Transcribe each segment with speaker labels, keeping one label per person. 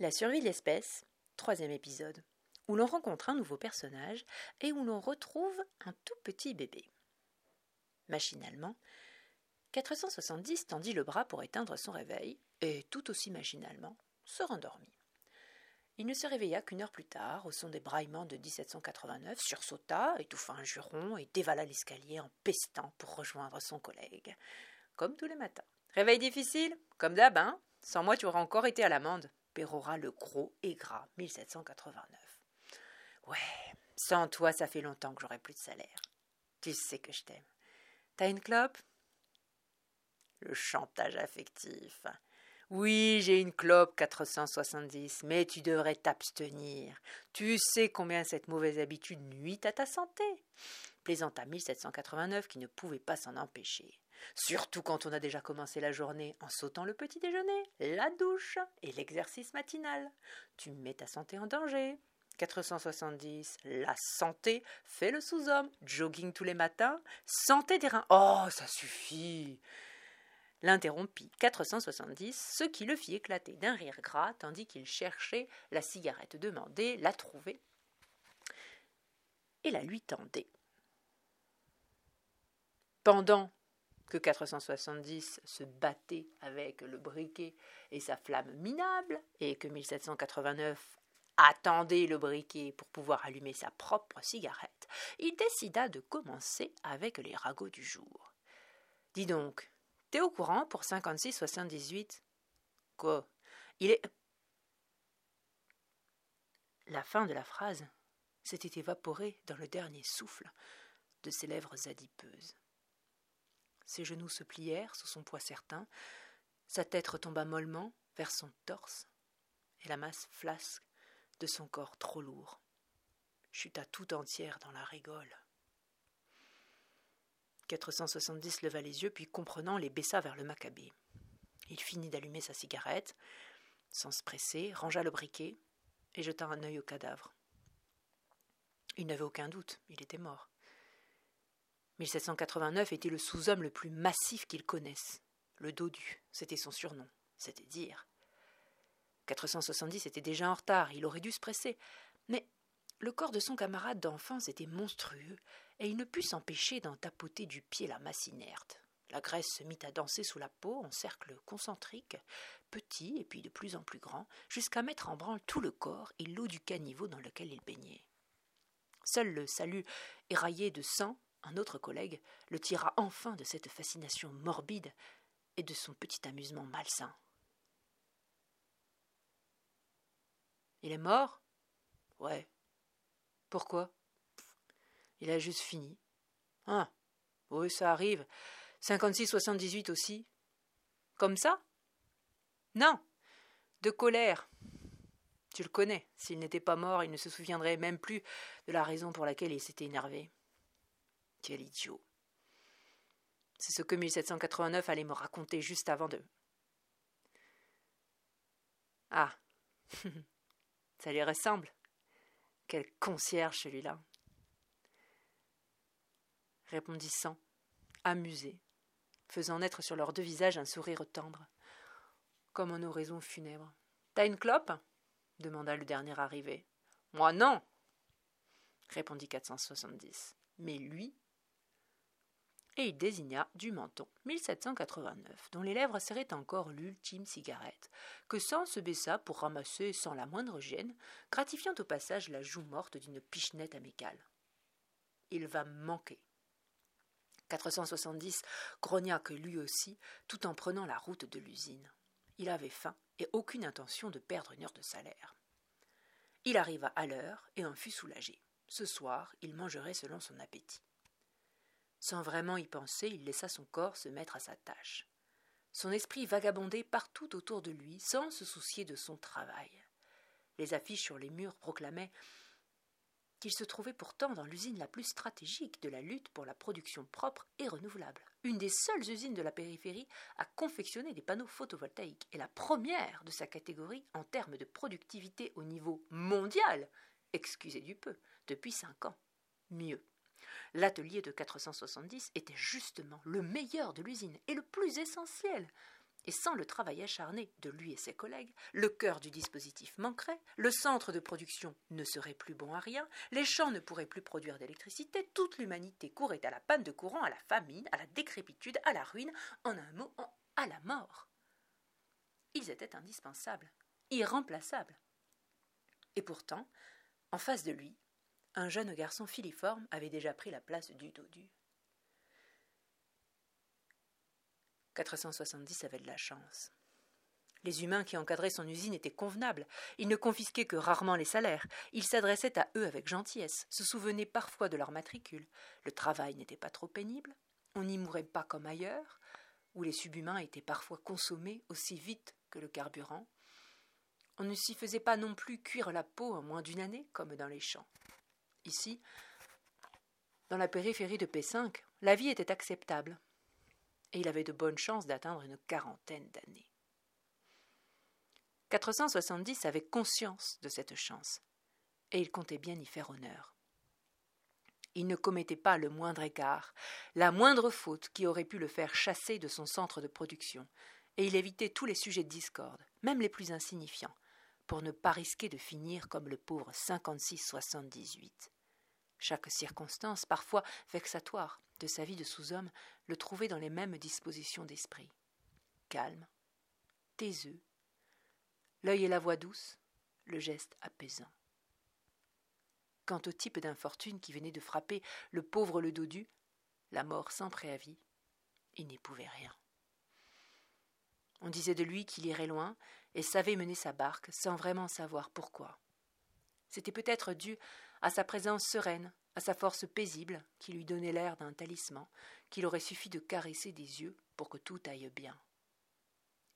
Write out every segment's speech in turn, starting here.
Speaker 1: La survie de l'espèce, troisième épisode, où l'on rencontre un nouveau personnage et où l'on retrouve un tout petit bébé. Machinalement, 470 tendit le bras pour éteindre son réveil, et tout aussi machinalement se rendormit. Il ne se réveilla qu'une heure plus tard, au son des braillements de 1789, sursauta, étouffa un juron et dévala l'escalier en pestant pour rejoindre son collègue. Comme tous les matins. Réveil difficile? Comme d'hab, hein? Sans moi, tu aurais encore été à l'amende pérora le gros et gras 1789. Ouais, sans toi, ça fait longtemps que j'aurai plus de salaire. Tu sais que je t'aime. T'as une clope? Le chantage affectif. Oui, j'ai une clope 470, mais tu devrais t'abstenir. Tu sais combien cette mauvaise habitude nuit à ta santé. Plaisanta 1789 qui ne pouvait pas s'en empêcher. Surtout quand on a déjà commencé la journée en sautant le petit déjeuner, la douche et l'exercice matinal. Tu mets ta santé en danger. 470, la santé fait le sous-homme. Jogging tous les matins, santé des reins. Oh, ça suffit. L'interrompit 470, ce qui le fit éclater d'un rire gras tandis qu'il cherchait la cigarette demandée, la trouvait et la lui tendait. Pendant que 470 se battait avec le briquet et sa flamme minable, et que 1789 attendait le briquet pour pouvoir allumer sa propre cigarette, il décida de commencer avec les ragots du jour. Dis donc, t'es au courant pour 56-78 Quoi? Il est. La fin de la phrase s'était évaporée dans le dernier souffle de ses lèvres adipeuses. Ses genoux se plièrent sous son poids certain, sa tête retomba mollement vers son torse, et la masse flasque de son corps trop lourd chuta tout entière dans la rigole. 470 leva les yeux, puis comprenant, les baissa vers le macabé. Il finit d'allumer sa cigarette, sans se presser, rangea le briquet et jeta un œil au cadavre. Il n'avait aucun doute, il était mort. 1789 était le sous-homme le plus massif qu'il connaisse. Le dodu, c'était son surnom, c'était dire. 470 était déjà en retard, il aurait dû se presser. Mais le corps de son camarade d'enfance était monstrueux, et il ne put s'empêcher d'en tapoter du pied la masse inerte. La graisse se mit à danser sous la peau en cercle concentrique, petit et puis de plus en plus grand, jusqu'à mettre en branle tout le corps et l'eau du caniveau dans lequel il baignait. Seul le salut éraillé de sang un autre collègue le tira enfin de cette fascination morbide et de son petit amusement malsain. Il est mort? Ouais. Pourquoi? Il a juste fini. Ah Oui, ça arrive. 56-78 aussi. Comme ça? Non De colère. Tu le connais. S'il n'était pas mort, il ne se souviendrait même plus de la raison pour laquelle il s'était énervé. Quel idiot. C'est ce que 1789 allait me raconter juste avant de. Ah Ça lui ressemble. Quel concierge celui-là répondissant, amusé, faisant naître sur leurs deux visages un sourire tendre, comme en oraison funèbre. T'as une clope? demanda le dernier arrivé. Moi non répondit 470. Mais lui et il désigna du menton 1789, dont les lèvres serraient encore l'ultime cigarette, que Sang se baissa pour ramasser sans la moindre gêne, gratifiant au passage la joue morte d'une pichenette amicale. Il va manquer. 470 grogna que lui aussi, tout en prenant la route de l'usine. Il avait faim et aucune intention de perdre une heure de salaire. Il arriva à l'heure et en fut soulagé. Ce soir, il mangerait selon son appétit. Sans vraiment y penser, il laissa son corps se mettre à sa tâche. Son esprit vagabondait partout autour de lui, sans se soucier de son travail. Les affiches sur les murs proclamaient qu'il se trouvait pourtant dans l'usine la plus stratégique de la lutte pour la production propre et renouvelable, une des seules usines de la périphérie à confectionner des panneaux photovoltaïques, et la première de sa catégorie en termes de productivité au niveau mondial, excusez du peu, depuis cinq ans. Mieux, L'atelier de 470 était justement le meilleur de l'usine et le plus essentiel. Et sans le travail acharné de lui et ses collègues, le cœur du dispositif manquerait, le centre de production ne serait plus bon à rien, les champs ne pourraient plus produire d'électricité, toute l'humanité courait à la panne de courant, à la famine, à la décrépitude, à la ruine, en un mot, à la mort. Ils étaient indispensables, irremplaçables. Et pourtant, en face de lui, un jeune garçon filiforme avait déjà pris la place du dodu. 470 avait de la chance. Les humains qui encadraient son usine étaient convenables. Ils ne confisquaient que rarement les salaires. Ils s'adressaient à eux avec gentillesse, se souvenaient parfois de leur matricule. Le travail n'était pas trop pénible. On n'y mourait pas comme ailleurs, où les subhumains étaient parfois consommés aussi vite que le carburant. On ne s'y faisait pas non plus cuire la peau en moins d'une année, comme dans les champs. Ici, dans la périphérie de P5, la vie était acceptable, et il avait de bonnes chances d'atteindre une quarantaine d'années. 470 avait conscience de cette chance, et il comptait bien y faire honneur. Il ne commettait pas le moindre écart, la moindre faute qui aurait pu le faire chasser de son centre de production, et il évitait tous les sujets de discorde, même les plus insignifiants, pour ne pas risquer de finir comme le pauvre 56-78. Chaque circonstance, parfois vexatoire, de sa vie de sous-homme le trouvait dans les mêmes dispositions d'esprit. Calme, taiseux, l'œil et la voix douce, le geste apaisant. Quant au type d'infortune qui venait de frapper le pauvre le dodu, la mort sans préavis, il n'y pouvait rien. On disait de lui qu'il irait loin et savait mener sa barque sans vraiment savoir pourquoi. C'était peut-être dû à sa présence sereine, à sa force paisible, qui lui donnait l'air d'un talisman, qu'il aurait suffi de caresser des yeux pour que tout aille bien.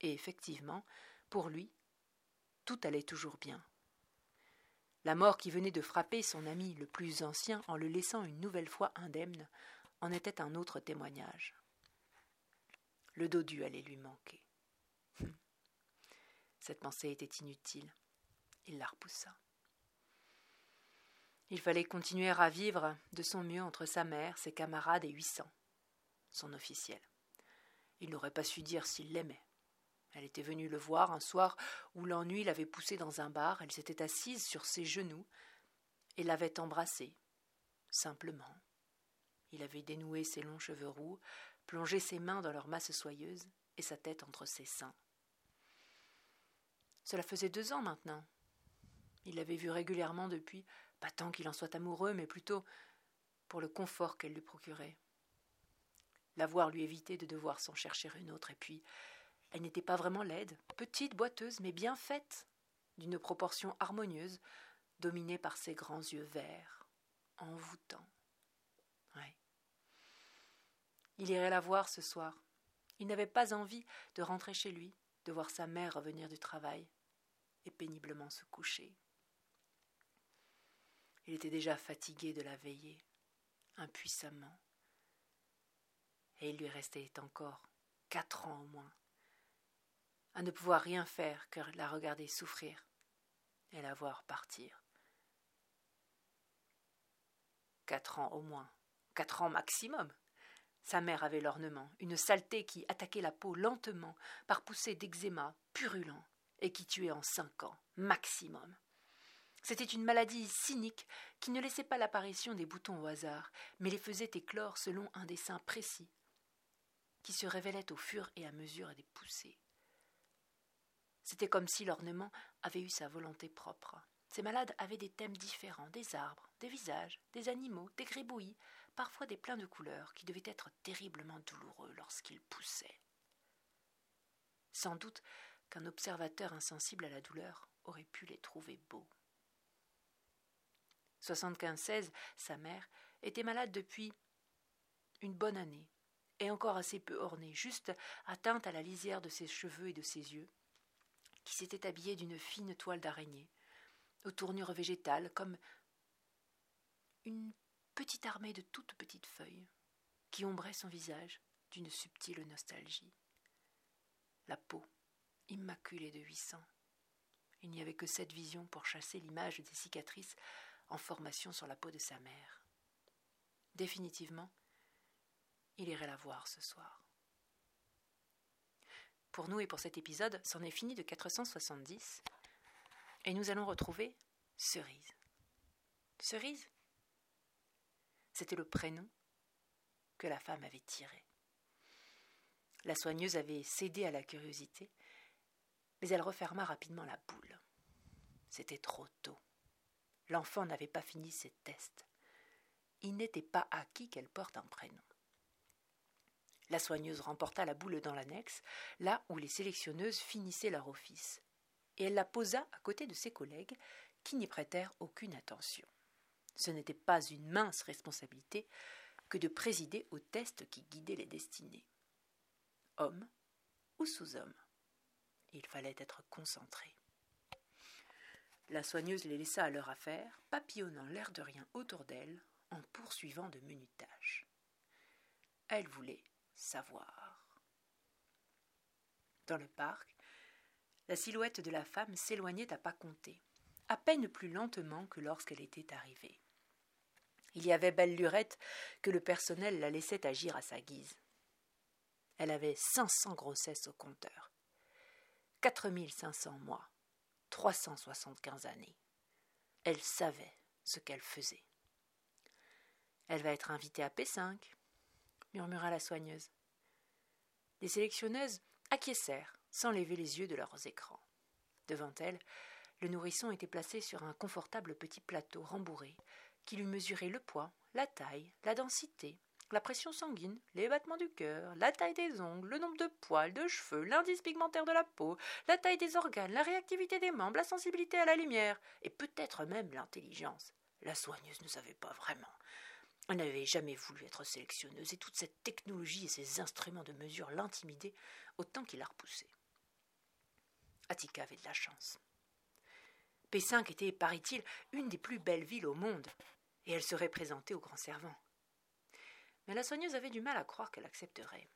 Speaker 1: Et effectivement, pour lui, tout allait toujours bien. La mort qui venait de frapper son ami le plus ancien en le laissant une nouvelle fois indemne en était un autre témoignage. Le dodu allait lui manquer. Cette pensée était inutile. Il la repoussa. Il fallait continuer à vivre de son mieux entre sa mère, ses camarades et huit cents, son officiel. Il n'aurait pas su dire s'il l'aimait. Elle était venue le voir un soir où l'ennui l'avait poussé dans un bar. Elle s'était assise sur ses genoux et l'avait embrassé, simplement. Il avait dénoué ses longs cheveux roux, plongé ses mains dans leur masse soyeuse et sa tête entre ses seins. Cela faisait deux ans maintenant. Il l'avait vue régulièrement depuis, pas tant qu'il en soit amoureux, mais plutôt pour le confort qu'elle lui procurait. L'avoir lui évitait de devoir s'en chercher une autre, et puis elle n'était pas vraiment laide, petite, boiteuse, mais bien faite, d'une proportion harmonieuse, dominée par ses grands yeux verts, envoûtants. Ouais. Il irait la voir ce soir. Il n'avait pas envie de rentrer chez lui, de voir sa mère revenir du travail et péniblement se coucher. Il était déjà fatigué de la veiller, impuissamment. Et il lui restait encore quatre ans au moins, à ne pouvoir rien faire que la regarder souffrir et la voir partir. Quatre ans au moins, quatre ans maximum. Sa mère avait l'ornement, une saleté qui attaquait la peau lentement par poussées d'eczéma purulents et qui tuait en cinq ans maximum. C'était une maladie cynique qui ne laissait pas l'apparition des boutons au hasard, mais les faisait éclore selon un dessin précis, qui se révélait au fur et à mesure des poussées. C'était comme si l'ornement avait eu sa volonté propre. Ces malades avaient des thèmes différents, des arbres, des visages, des animaux, des gribouillis, parfois des pleins de couleurs, qui devaient être terriblement douloureux lorsqu'ils poussaient. Sans doute qu'un observateur insensible à la douleur aurait pu les trouver beaux. 75-16, sa mère, était malade depuis une bonne année, et encore assez peu ornée, juste atteinte à la lisière de ses cheveux et de ses yeux, qui s'était habillée d'une fine toile d'araignée, aux tournures végétales, comme une petite armée de toutes petites feuilles, qui ombraient son visage d'une subtile nostalgie. La peau, immaculée de huit cents. Il n'y avait que cette vision pour chasser l'image des cicatrices en formation sur la peau de sa mère. Définitivement, il irait la voir ce soir. pour nous et pour cet épisode, c'en est fini de 470. Et nous allons retrouver Cerise. Cerise C'était le prénom que la femme avait tiré. La soigneuse avait cédé à la curiosité, mais elle referma rapidement la boule. C'était trop tôt. L'enfant n'avait pas fini ses tests. Il n'était pas acquis qu'elle porte un prénom. La soigneuse remporta la boule dans l'annexe, là où les sélectionneuses finissaient leur office, et elle la posa à côté de ses collègues, qui n'y prêtèrent aucune attention. Ce n'était pas une mince responsabilité que de présider au test qui guidait les destinées. Homme ou sous-homme? Il fallait être concentré. La soigneuse les laissa à leur affaire, papillonnant l'air de rien autour d'elle, en poursuivant de menues tâches. Elle voulait savoir. Dans le parc, la silhouette de la femme s'éloignait à pas compter, à peine plus lentement que lorsqu'elle était arrivée. Il y avait belle lurette que le personnel la laissait agir à sa guise. Elle avait cinq cents grossesses au compteur, quatre mille cinq cents mois, trois cent soixante-quinze années. Elle savait ce qu'elle faisait. Elle va être invitée à P5, murmura la soigneuse. Les sélectionneuses acquiescèrent, sans lever les yeux de leurs écrans. Devant elle, le nourrisson était placé sur un confortable petit plateau rembourré, qui lui mesurait le poids, la taille, la densité, la pression sanguine, les battements du cœur, la taille des ongles, le nombre de poils, de cheveux, l'indice pigmentaire de la peau, la taille des organes, la réactivité des membres, la sensibilité à la lumière, et peut-être même l'intelligence. La soigneuse ne savait pas vraiment. Elle n'avait jamais voulu être sélectionneuse, et toute cette technologie et ces instruments de mesure l'intimidaient autant qu'il la repoussait. Attica avait de la chance. P5 était, paraît-il, une des plus belles villes au monde, et elle serait présentée au grand servant. Mais la soigneuse avait du mal à croire qu'elle accepterait.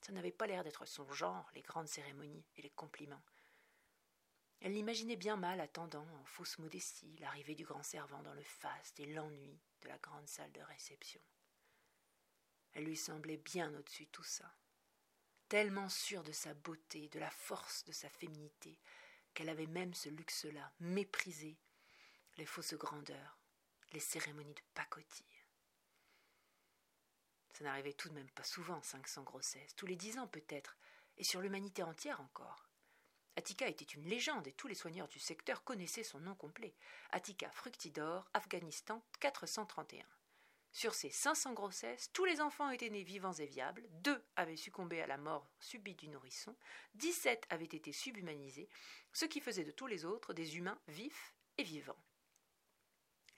Speaker 1: Ça n'avait pas l'air d'être son genre, les grandes cérémonies et les compliments. Elle l'imaginait bien mal attendant, en fausse modestie, l'arrivée du grand servant dans le faste et l'ennui de la grande salle de réception. Elle lui semblait bien au-dessus de tout ça, tellement sûre de sa beauté, de la force de sa féminité, qu'elle avait même ce luxe-là, méprisé les fausses grandeurs, les cérémonies de pacotille. Ça n'arrivait tout de même pas souvent, cinq cents grossesses, tous les dix ans peut-être, et sur l'humanité entière encore. Attica était une légende et tous les soigneurs du secteur connaissaient son nom complet. Attica Fructidor, Afghanistan 431. Sur ces 500 grossesses, tous les enfants étaient nés vivants et viables, deux avaient succombé à la mort subite du nourrisson, 17 avaient été subhumanisés, ce qui faisait de tous les autres des humains vifs et vivants.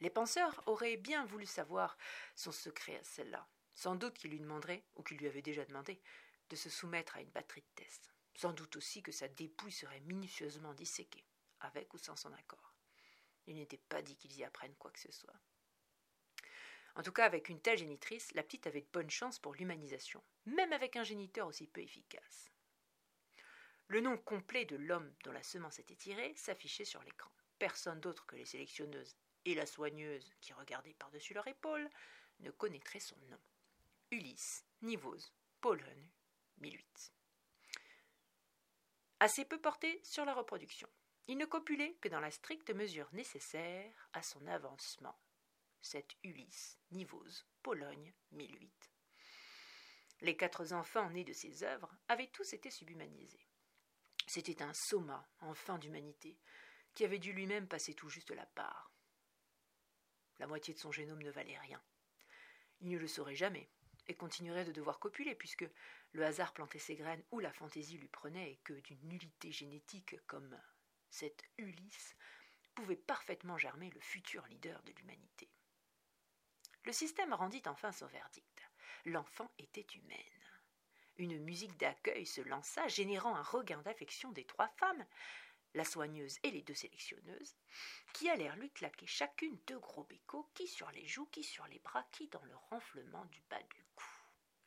Speaker 1: Les penseurs auraient bien voulu savoir son secret à celle-là. Sans doute qu'il lui demanderait, ou qu'il lui avait déjà demandé, de se soumettre à une batterie de tests. Sans doute aussi que sa dépouille serait minutieusement disséquée, avec ou sans son accord. Il n'était pas dit qu'ils y apprennent quoi que ce soit. En tout cas, avec une telle génitrice, la petite avait de bonnes chances pour l'humanisation, même avec un géniteur aussi peu efficace. Le nom complet de l'homme dont la semence était tirée s'affichait sur l'écran. Personne d'autre que les sélectionneuses et la soigneuse qui regardait par-dessus leur épaule ne connaîtrait son nom. Ulysse, Nivose, Pologne, 1008 assez peu porté sur la reproduction. Il ne copulait que dans la stricte mesure nécessaire à son avancement. Cette Ulysse, Nivose, Pologne, 1008. Les quatre enfants nés de ses œuvres avaient tous été subhumanisés. C'était un soma en fin d'humanité, qui avait dû lui-même passer tout juste la part. La moitié de son génome ne valait rien. Il ne le saurait jamais, et continuerait de devoir copuler, puisque le hasard plantait ses graines où la fantaisie lui prenait, et que d'une nullité génétique comme cette Ulysse pouvait parfaitement germer le futur leader de l'humanité. Le système rendit enfin son verdict. L'enfant était humaine. Une musique d'accueil se lança, générant un regain d'affection des trois femmes, la soigneuse et les deux sélectionneuses, qui allèrent lui claquer chacune deux gros bécots, qui sur les joues, qui sur les bras, qui dans le renflement du bas du cou.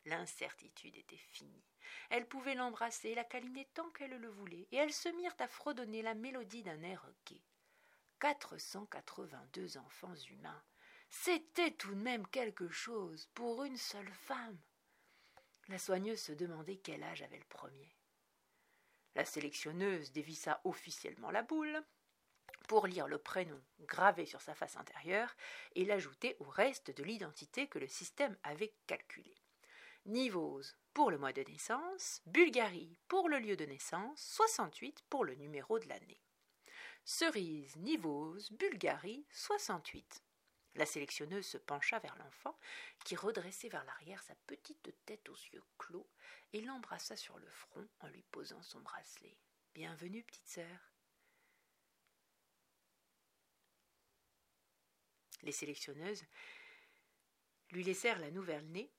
Speaker 1: L'incertitude était finie. Elle pouvait l'embrasser, la câliner tant qu'elle le voulait, et elles se mirent à fredonner la mélodie d'un air gai. Quatre cent quatre-vingt-deux enfants humains. C'était tout de même quelque chose pour une seule femme. La soigneuse se demandait quel âge avait le premier. La sélectionneuse dévissa officiellement la boule pour lire le prénom gravé sur sa face intérieure et l'ajouter au reste de l'identité que le système avait calculé. Nivose pour le mois de naissance, Bulgarie pour le lieu de naissance, 68 pour le numéro de l'année. Cerise, Nivose, Bulgarie, 68. La sélectionneuse se pencha vers l'enfant, qui redressait vers l'arrière sa petite tête aux yeux clos, et l'embrassa sur le front en lui posant son bracelet. Bienvenue, petite sœur. Les sélectionneuses lui laissèrent la nouvelle née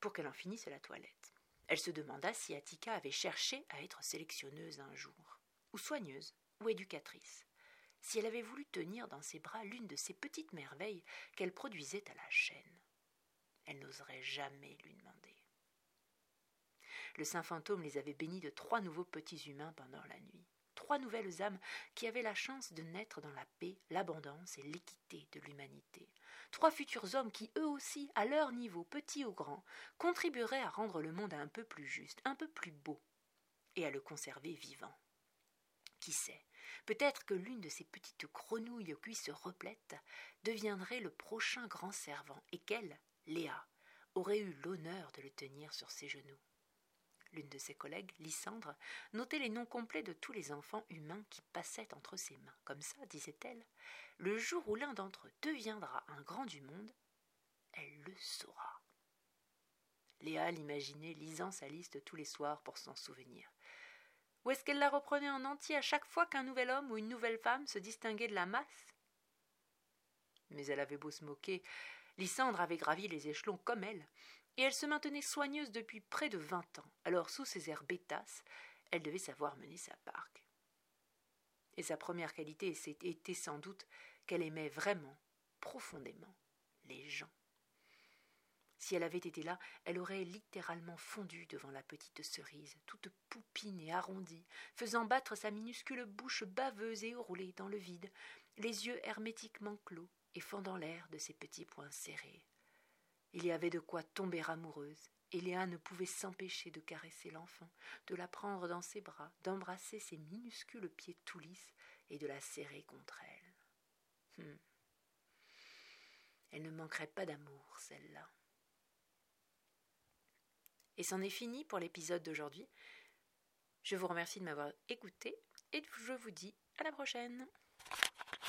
Speaker 1: pour qu'elle en finisse la toilette. Elle se demanda si Attika avait cherché à être sélectionneuse un jour, ou soigneuse, ou éducatrice, si elle avait voulu tenir dans ses bras l'une de ces petites merveilles qu'elle produisait à la chaîne. Elle n'oserait jamais lui demander. Le saint fantôme les avait bénis de trois nouveaux petits humains pendant la nuit trois nouvelles âmes qui avaient la chance de naître dans la paix, l'abondance et l'équité de l'humanité. Trois futurs hommes qui, eux aussi, à leur niveau, petits ou grands, contribueraient à rendre le monde un peu plus juste, un peu plus beau, et à le conserver vivant. Qui sait, peut-être que l'une de ces petites grenouilles aux cuisses replètes deviendrait le prochain grand servant, et qu'elle, Léa, aurait eu l'honneur de le tenir sur ses genoux l'une de ses collègues, Lysandre, notait les noms complets de tous les enfants humains qui passaient entre ses mains. Comme ça, disait-elle, le jour où l'un d'entre eux deviendra un grand du monde, elle le saura. Léa l'imaginait lisant sa liste tous les soirs pour s'en souvenir. Ou est-ce qu'elle la reprenait en entier à chaque fois qu'un nouvel homme ou une nouvelle femme se distinguait de la masse? Mais elle avait beau se moquer, Lysandre avait gravi les échelons comme elle, et elle se maintenait soigneuse depuis près de vingt ans. Alors, sous ses airs bêtasses, elle devait savoir mener sa barque. Et sa première qualité était sans doute qu'elle aimait vraiment, profondément, les gens. Si elle avait été là, elle aurait littéralement fondu devant la petite cerise, toute poupine et arrondie, faisant battre sa minuscule bouche baveuse et roulée dans le vide, les yeux hermétiquement clos et fendant l'air de ses petits poings serrés. Il y avait de quoi tomber amoureuse, et Léa ne pouvait s'empêcher de caresser l'enfant, de la prendre dans ses bras, d'embrasser ses minuscules pieds tout lisses et de la serrer contre elle. Hum. Elle ne manquerait pas d'amour, celle-là. Et c'en est fini pour l'épisode d'aujourd'hui. Je vous remercie de m'avoir écouté et je vous dis à la prochaine.